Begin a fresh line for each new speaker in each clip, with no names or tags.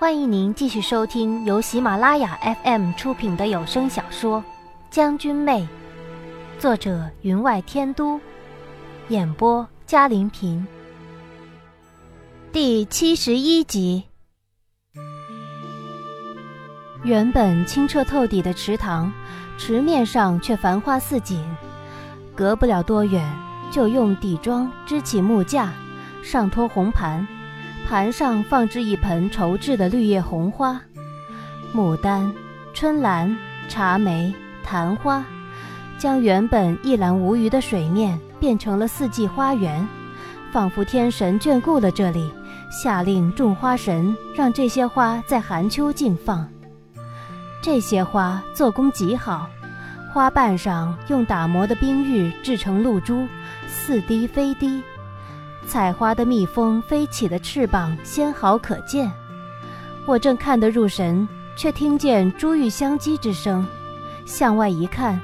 欢迎您继续收听由喜马拉雅 FM 出品的有声小说《将军妹》，作者云外天都，演播嘉玲平。第七十一集。原本清澈透底的池塘，池面上却繁花似锦。隔不了多远，就用底桩支起木架，上托红盘。盘上放置一盆绸制的绿叶红花，牡丹、春兰、茶梅、昙花，将原本一览无余的水面变成了四季花园，仿佛天神眷顾了这里，下令种花神让这些花在寒秋静放。这些花做工极好，花瓣上用打磨的冰玉制成露珠，似滴非滴。采花的蜜蜂飞起的翅膀纤毫可见，我正看得入神，却听见珠玉相击之声。向外一看，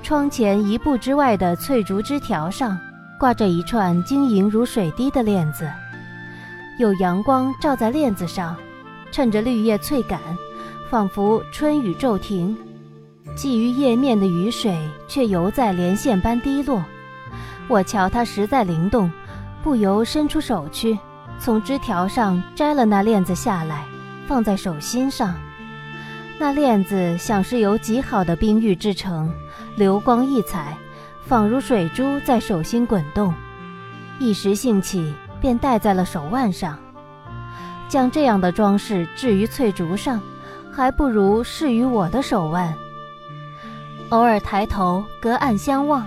窗前一步之外的翠竹枝条上挂着一串晶莹如水滴的链子，有阳光照在链子上，趁着绿叶翠感，仿佛春雨骤停。寄于叶面的雨水却犹在连线般滴落。我瞧它实在灵动。不由伸出手去，从枝条上摘了那链子下来，放在手心上。那链子想是由极好的冰玉制成，流光溢彩，仿如水珠在手心滚动。一时兴起，便戴在了手腕上。将这样的装饰置于翠竹上，还不如饰于我的手腕。偶尔抬头，隔岸相望。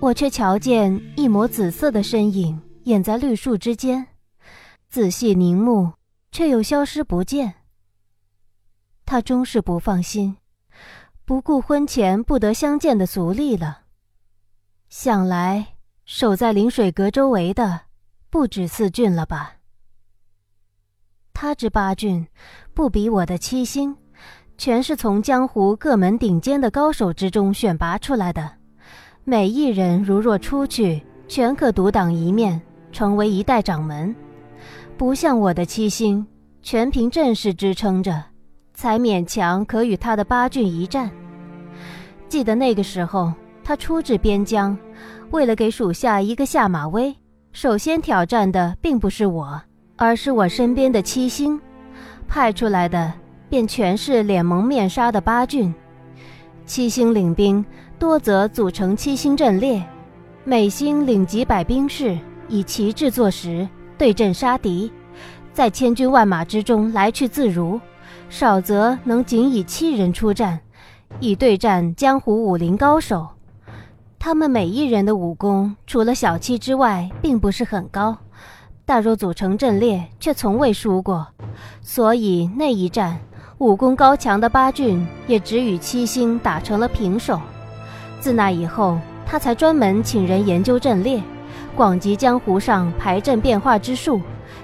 我却瞧见一抹紫色的身影掩在绿树之间，仔细凝目，却又消失不见。他终是不放心，不顾婚前不得相见的俗例了。想来守在临水阁周围的，不止四郡了吧？他之八郡，不比我的七星，全是从江湖各门顶尖的高手之中选拔出来的。每一人如若出去，全可独挡一面，成为一代掌门。不像我的七星，全凭阵势支撑着，才勉强可与他的八郡一战。记得那个时候，他出至边疆，为了给属下一个下马威，首先挑战的并不是我，而是我身边的七星，派出来的便全是脸蒙面纱的八郡。七星领兵。多则组成七星阵列，每星领几百兵士，以旗帜作实，对阵杀敌，在千军万马之中来去自如；少则能仅以七人出战，以对战江湖武林高手。他们每一人的武功，除了小七之外，并不是很高，但若组成阵列，却从未输过。所以那一战，武功高强的八郡也只与七星打成了平手。自那以后，他才专门请人研究阵列，广集江湖上排阵变化之术，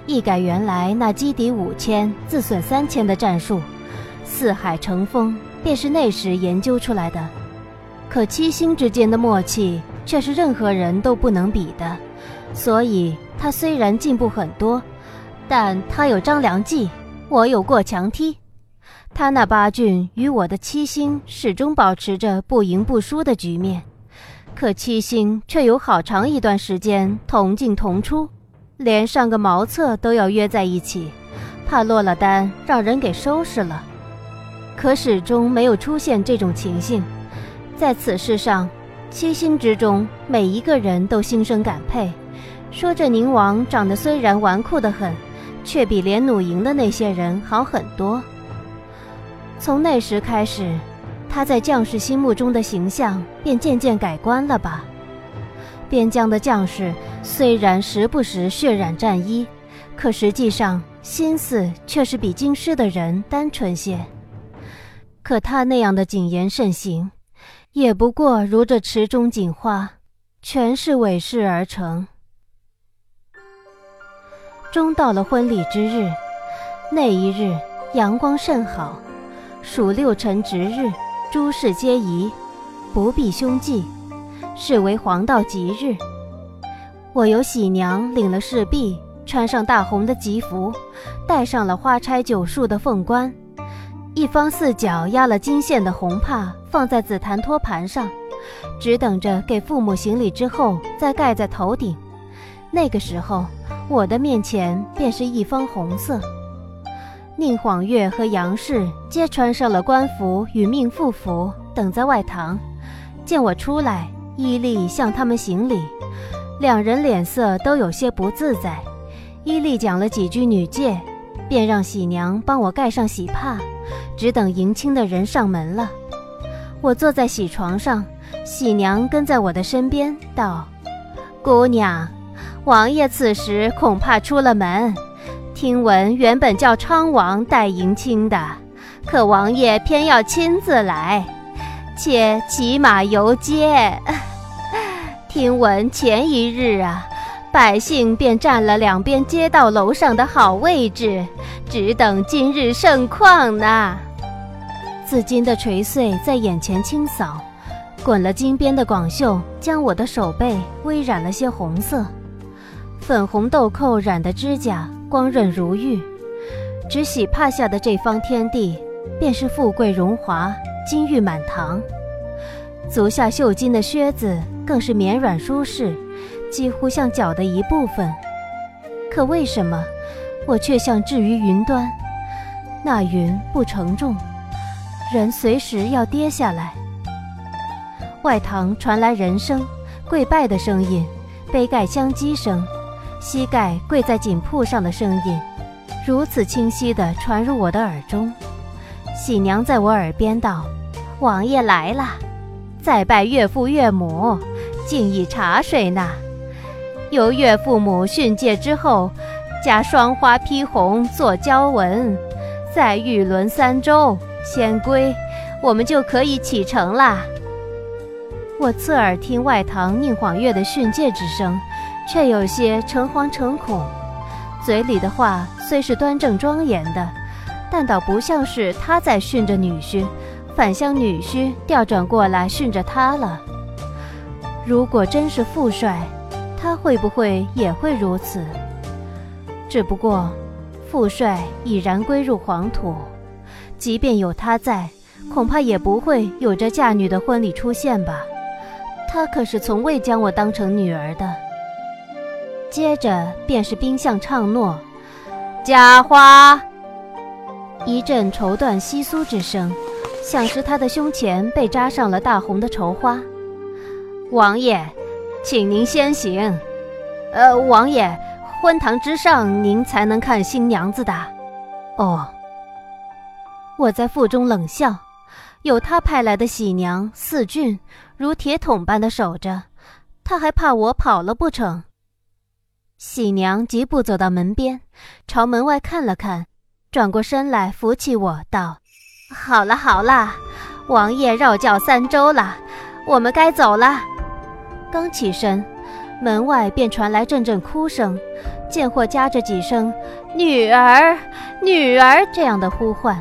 一改原来那击敌五千自损三千的战术。四海成风，便是那时研究出来的。可七星之间的默契，却是任何人都不能比的。所以，他虽然进步很多，但他有张良计，我有过墙梯。他那八郡与我的七星始终保持着不赢不输的局面，可七星却有好长一段时间同进同出，连上个茅厕都要约在一起，怕落了单让人给收拾了。可始终没有出现这种情形。在此事上，七星之中每一个人都心生感佩，说这宁王长得虽然纨绔的很，却比连弩营的那些人好很多。从那时开始，他在将士心目中的形象便渐渐改观了吧？边疆的将士虽然时不时血染战衣，可实际上心思却是比京师的人单纯些。可他那样的谨言慎行，也不过如这池中锦花，全是伪饰而成。终到了婚礼之日，那一日阳光甚好。属六辰值日，诸事皆宜，不必凶忌，是为黄道吉日。我由喜娘领了侍婢，穿上大红的吉服，戴上了花钗九束的凤冠，一方四角压了金线的红帕放在紫檀托盘上，只等着给父母行礼之后再盖在头顶。那个时候，我的面前便是一方红色。宁晃月和杨氏皆穿上了官服与命妇服，等在外堂。见我出来，伊利向他们行礼，两人脸色都有些不自在。伊利讲了几句女戒，便让喜娘帮我盖上喜帕，只等迎亲的人上门了。我坐在喜床上，喜娘跟在我的身边，道：“姑娘，王爷此时恐怕出了门。”听闻原本叫昌王带迎亲的，可王爷偏要亲自来，且骑马游街。听闻前一日啊，百姓便占了两边街道楼上的好位置，只等今日盛况呢。紫金的垂穗在眼前清扫，滚了金边的广袖将我的手背微染了些红色，粉红豆蔻染的指甲。光润如玉，只喜帕下的这方天地，便是富贵荣华，金玉满堂。足下绣金的靴子更是绵软舒适，几乎像脚的一部分。可为什么我却像置于云端？那云不承重，人随时要跌下来。外堂传来人声、跪拜的声音、杯盖相击声。膝盖跪在锦铺上的声音，如此清晰地传入我的耳中。喜娘在我耳边道：“王爷来了，再拜岳父岳母，敬以茶水呢。由岳父母训诫之后，加双花披红做交文，再玉轮三周，先归，我们就可以启程啦。”我侧耳听外堂宁晃月的训诫之声。却有些诚惶诚恐，嘴里的话虽是端正庄严的，但倒不像是他在训着女婿，反向女婿调转过来训着他了。如果真是父帅，他会不会也会如此？只不过，父帅已然归入黄土，即便有他在，恐怕也不会有这嫁女的婚礼出现吧？他可是从未将我当成女儿的。接着便是冰相唱诺，佳花。一阵绸缎窸窣之声，像是他的胸前被扎上了大红的绸花。王爷，请您先行。呃，王爷，婚堂之上您才能看新娘子的。哦。我在腹中冷笑，有他派来的喜娘四俊，如铁桶般的守着，他还怕我跑了不成？喜娘疾步走到门边，朝门外看了看，转过身来扶起我道：“好了好了，王爷绕轿三周了，我们该走了。”刚起身，门外便传来阵阵哭声，见或夹着几声“女儿，女儿”这样的呼唤，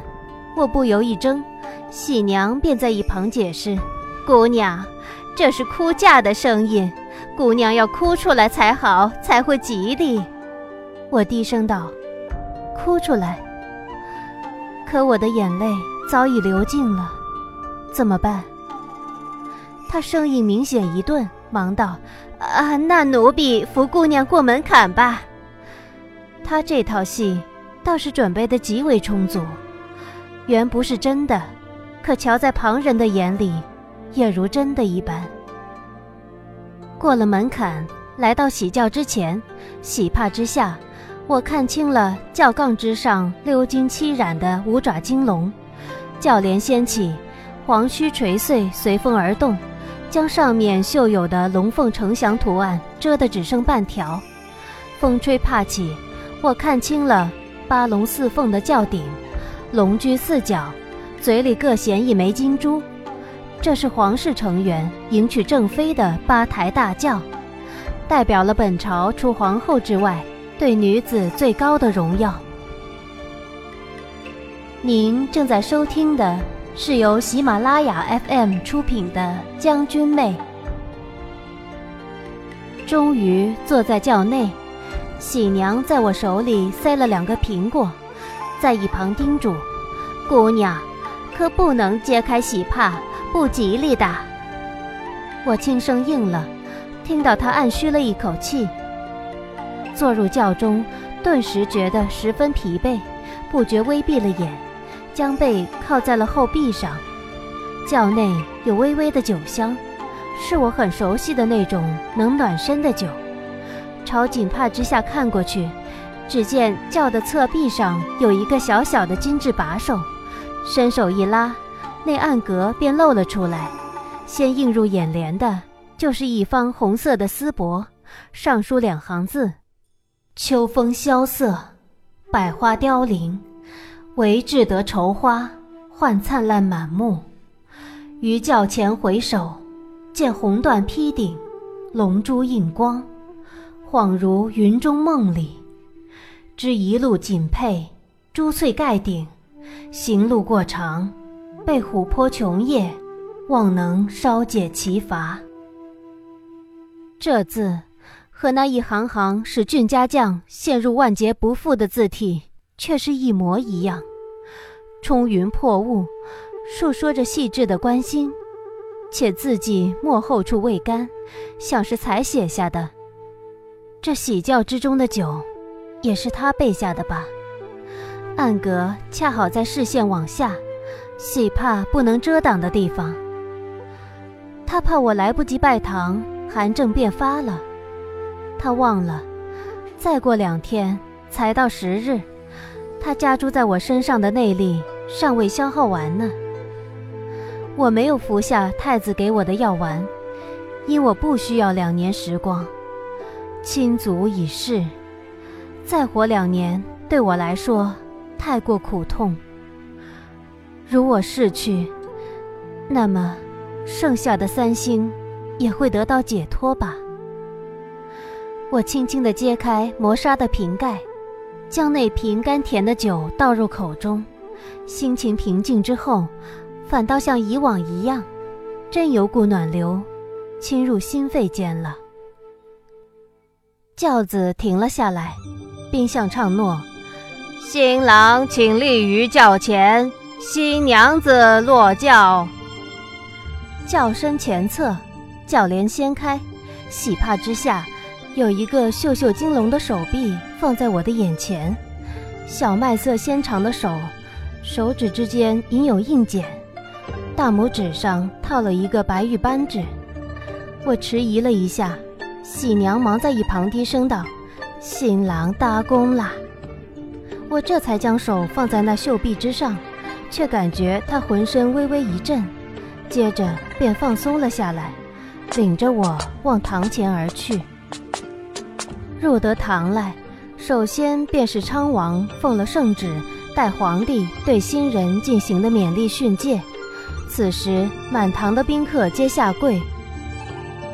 我不由一怔。喜娘便在一旁解释：“姑娘，这是哭嫁的声音。”姑娘要哭出来才好，才会吉利。我低声道：“哭出来。”可我的眼泪早已流尽了，怎么办？他声音明显一顿，忙道：“啊，那奴婢扶姑娘过门槛吧。”他这套戏倒是准备的极为充足，原不是真的，可瞧在旁人的眼里，也如真的一般。过了门槛，来到喜轿之前，喜帕之下，我看清了轿杠之上鎏金漆染的五爪金龙，轿帘掀起，黄须垂穗随风而动，将上面绣有的龙凤呈祥图案遮得只剩半条。风吹帕起，我看清了八龙四凤的轿顶，龙居四角，嘴里各衔一枚金珠。这是皇室成员迎娶正妃的八抬大轿，代表了本朝除皇后之外对女子最高的荣耀。您正在收听的是由喜马拉雅 FM 出品的《将军妹》。终于坐在轿内，喜娘在我手里塞了两个苹果。在一旁叮嘱：“姑娘，可不能揭开喜帕，不吉利的。”我轻声应了，听到他暗吁了一口气。坐入轿中，顿时觉得十分疲惫，不觉微闭了眼，将背靠在了后壁上。轿内有微微的酒香，是我很熟悉的那种能暖身的酒。朝锦帕之下看过去，只见轿的侧壁上有一个小小的金质把手，伸手一拉，那暗格便露了出来。先映入眼帘的就是一方红色的丝帛，上书两行字：“秋风萧瑟，百花凋零，唯志得愁花换灿烂满目。”于轿前回首，见红缎披顶，龙珠映光。恍如云中梦里，知一路锦佩，珠翠盖顶，行路过长，被琥珀琼液，望能稍解其乏。这字和那一行行使俊家将陷入万劫不复的字体，却是一模一样，冲云破雾，诉说着细致的关心，且字迹墨后处未干，像是才写下的。这喜轿之中的酒，也是他备下的吧？暗格恰好在视线往下，喜帕不能遮挡的地方。他怕我来不及拜堂，寒症便发了。他忘了，再过两天才到十日，他加诸在我身上的内力尚未消耗完呢。我没有服下太子给我的药丸，因我不需要两年时光。亲族已逝，再活两年对我来说太过苦痛。如我逝去，那么剩下的三星也会得到解脱吧。我轻轻地揭开磨砂的瓶盖，将那瓶甘甜的酒倒入口中，心情平静之后，反倒像以往一样，真有股暖流侵入心肺间了。轿子停了下来，宾相唱诺：“新郎请立于轿前，新娘子落轿。”轿身前侧，轿帘掀开，喜帕之下，有一个绣绣金龙的手臂放在我的眼前，小麦色纤长的手，手指之间隐有印茧，大拇指上套了一个白玉扳指。我迟疑了一下。喜娘忙在一旁低声道：“新郎搭弓啦！”我这才将手放在那袖臂之上，却感觉他浑身微微一震，接着便放松了下来，领着我往堂前而去。入得堂来，首先便是昌王奉了圣旨，代皇帝对新人进行的勉励训诫。此时，满堂的宾客皆下跪。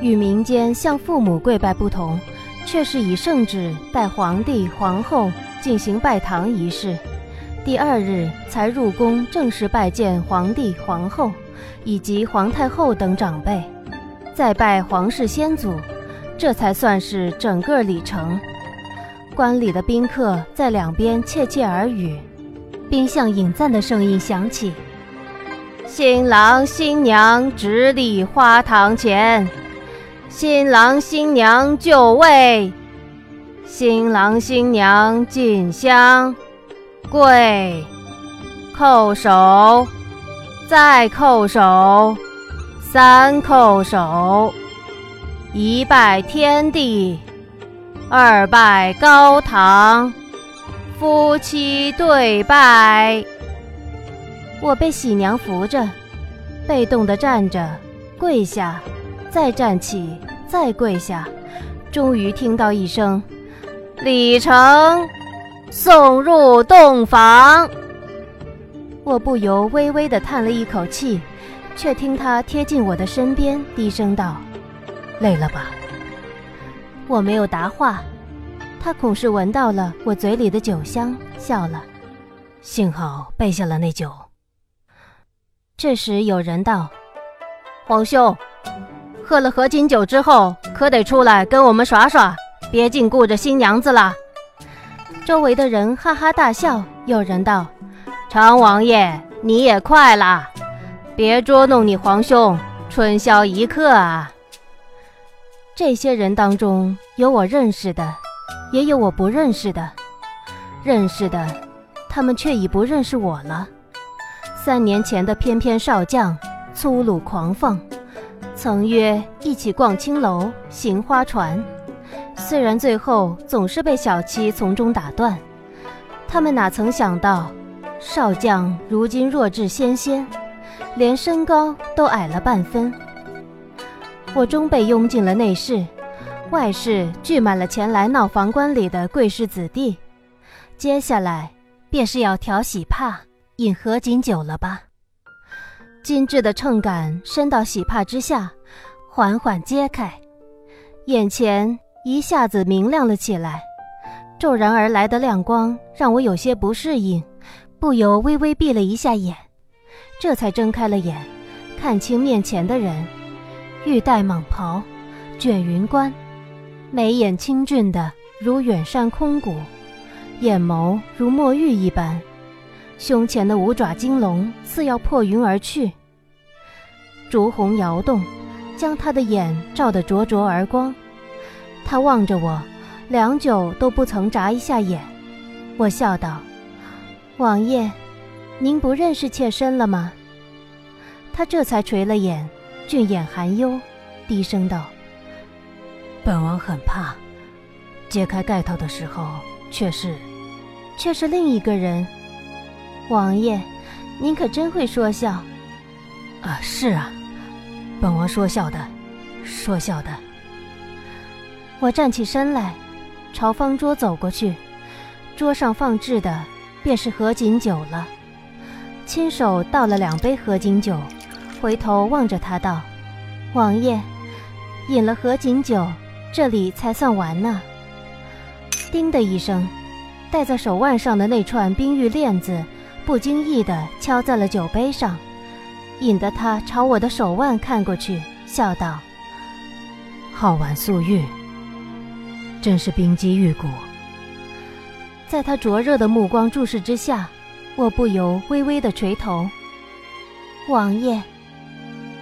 与民间向父母跪拜不同，却是以圣旨代皇帝、皇后进行拜堂仪式。第二日才入宫正式拜见皇帝、皇后以及皇太后等长辈，再拜皇室先祖，这才算是整个礼程。观礼的宾客在两边窃窃耳语，宾相引赞的声音响起：“新郎新娘直立花堂前。”新郎新娘就位，新郎新娘进香，跪，叩首，再叩首，三叩首，一拜天地，二拜高堂，夫妻对拜。我被喜娘扶着，被动的站着，跪下。再站起，再跪下，终于听到一声“礼成”，送入洞房。我不由微微的叹了一口气，却听他贴近我的身边，低声道：“累了吧？”我没有答话，他恐是闻到了我嘴里的酒香，笑了。幸好备下了那酒。这时有人道：“皇兄。”喝了合卺酒之后，可得出来跟我们耍耍，别净顾着新娘子了。周围的人哈哈大笑，有人道：“常王爷，你也快啦，别捉弄你皇兄，春宵一刻啊！”这些人当中有我认识的，也有我不认识的。认识的，他们却已不认识我了。三年前的翩翩少将，粗鲁狂放，曾约一起逛青楼、行花船。虽然最后总是被小七从中打断，他们哪曾想到，少将如今弱智纤纤，连身高都矮了半分。我终被拥进了内室，外室聚满了前来闹房官礼的贵氏子弟，接下来便是要调喜帕、饮合卺酒了吧？精致的秤杆伸到喜帕之下，缓缓揭开，眼前。一下子明亮了起来，骤然而来的亮光让我有些不适应，不由微微闭了一下眼，这才睁开了眼，看清面前的人，玉带蟒袍，卷云冠，眉眼清俊的如远山空谷，眼眸如墨玉一般，胸前的五爪金龙似要破云而去，烛红摇动，将他的眼照得灼灼而光。他望着我，良久都不曾眨一下眼。我笑道：“王爷，您不认识妾身了吗？”他这才垂了眼，俊眼含忧，低声道：“本王很怕，揭开盖头的时候，却是，却是另一个人。王爷，您可真会说笑。”“啊，是啊，本王说笑的，说笑的。”我站起身来，朝方桌走过去，桌上放置的便是合卺酒了。亲手倒了两杯合卺酒，回头望着他道：“王爷，饮了合卺酒，这里才算完呢。”叮的一声，戴在手腕上的那串冰玉链子不经意地敲在了酒杯上，引得他朝我的手腕看过去，笑道：“好玩素玉。”真是冰肌玉骨。在他灼热的目光注视之下，我不由微微的垂头。王爷，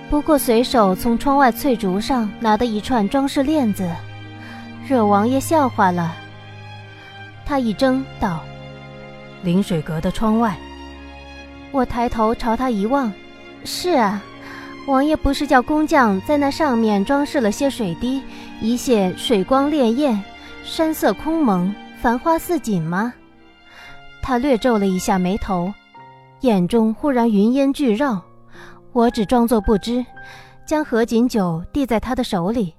不过随手从窗外翠竹上拿的一串装饰链子，惹王爷笑话了。他一怔道：“临水阁的窗外。”我抬头朝他一望：“是啊，王爷不是叫工匠在那上面装饰了些水滴。”一泻水光潋滟，山色空蒙，繁花似锦吗？他略皱了一下眉头，眼中忽然云烟聚绕。我只装作不知，将合卺酒递在他的手里。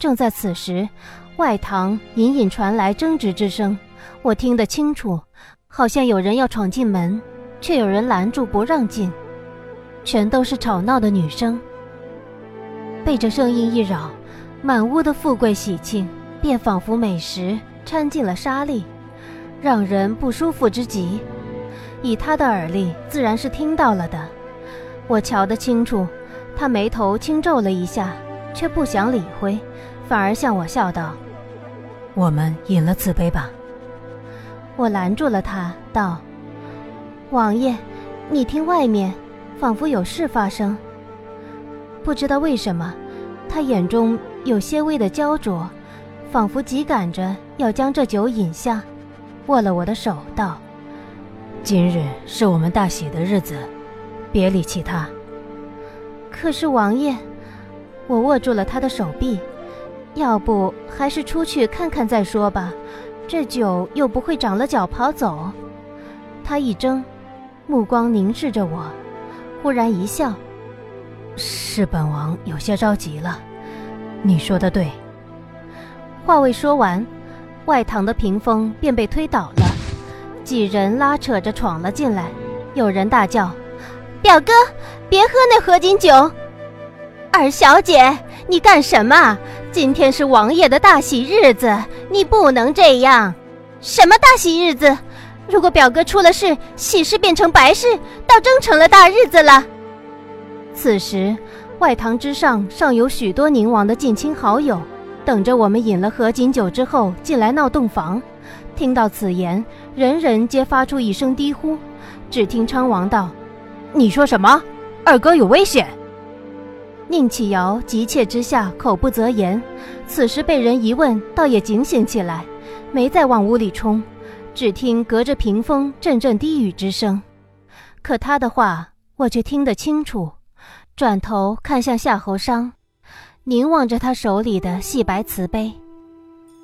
正在此时，外堂隐隐传来争执之声，我听得清楚，好像有人要闯进门，却有人拦住不让进，全都是吵闹的女声。被这声音一扰。满屋的富贵喜庆，便仿佛美食掺进了沙粒，让人不舒服之极。以他的耳力，自然是听到了的。我瞧得清楚，他眉头轻皱了一下，却不想理会，反而向我笑道：“我们饮了此杯吧。”我拦住了他，道：“王爷，你听外面，仿佛有事发生。不知道为什么，他眼中……”有些微的焦灼，仿佛急赶着要将这酒饮下，握了我的手道：“今日是我们大喜的日子，别理其他。”可是王爷，我握住了他的手臂，要不还是出去看看再说吧，这酒又不会长了脚跑走。他一怔，目光凝视着我，忽然一笑：“是本王有些着急了。”你说的对。话未说完，外堂的屏风便被推倒了，几人拉扯着闯了进来。有人大叫：“表哥，别喝那合卺酒！”二小姐，你干什么？今天是王爷的大喜日子，你不能这样。什么大喜日子？如果表哥出了事，喜事变成白事，倒真成了大日子了。此时。外堂之上尚有许多宁王的近亲好友，等着我们饮了合卺酒之后进来闹洞房。听到此言，人人皆发出一声低呼。只听昌王道：“
你说什么？二哥有危险！”
宁启尧急切之下口不择言，此时被人一问，倒也警醒起来，没再往屋里冲。只听隔着屏风阵阵低语之声，可他的话我却听得清楚。转头看向夏侯商，凝望着他手里的细白瓷杯，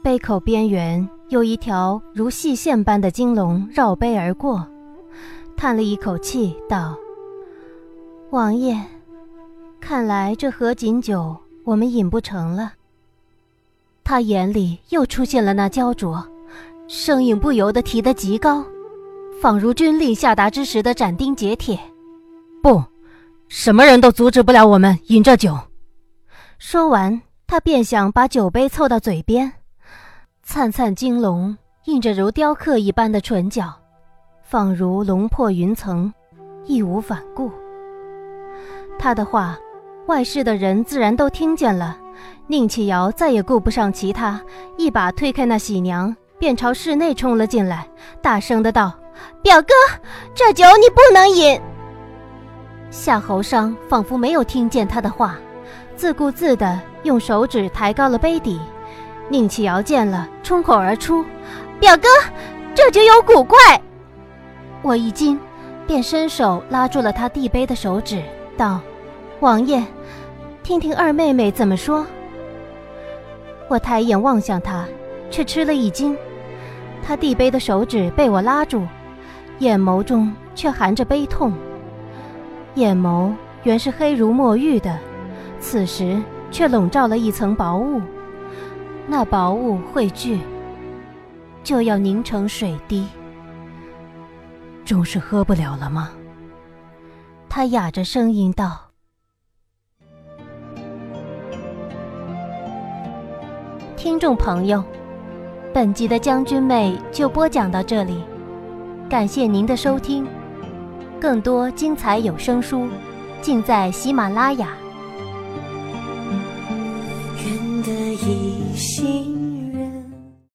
杯口边缘有一条如细线般的金龙绕杯而过，叹了一口气道：“王爷。”看来这合卺酒我们饮不成了。他眼里又出现了那焦灼，声音不由得提得极高，仿如军令下达之时的斩钉截铁。
不，什么人都阻止不了我们饮这酒。
说完，他便想把酒杯凑到嘴边，灿灿金龙映着如雕刻一般的唇角，仿如龙破云层，义无反顾。他的话。外室的人自然都听见了，宁启尧再也顾不上其他，一把推开那喜娘，便朝室内冲了进来，大声的道：“表哥，这酒你不能饮。”夏侯商仿佛没有听见他的话，自顾自的用手指抬高了杯底。宁启尧见了，冲口而出：“表哥，这酒有古怪！”我一惊，便伸手拉住了他递杯的手指，道。王爷，听听二妹妹怎么说。我抬眼望向他，却吃了一惊。他递杯的手指被我拉住，眼眸中却含着悲痛。眼眸原是黑如墨玉的，此时却笼罩了一层薄雾。那薄雾汇聚，就要凝成水滴。
终是喝不了了吗？
他哑着声音道。听众朋友，本集的将军妹就播讲到这里，感谢您的收听，更多精彩有声书尽在喜马拉雅。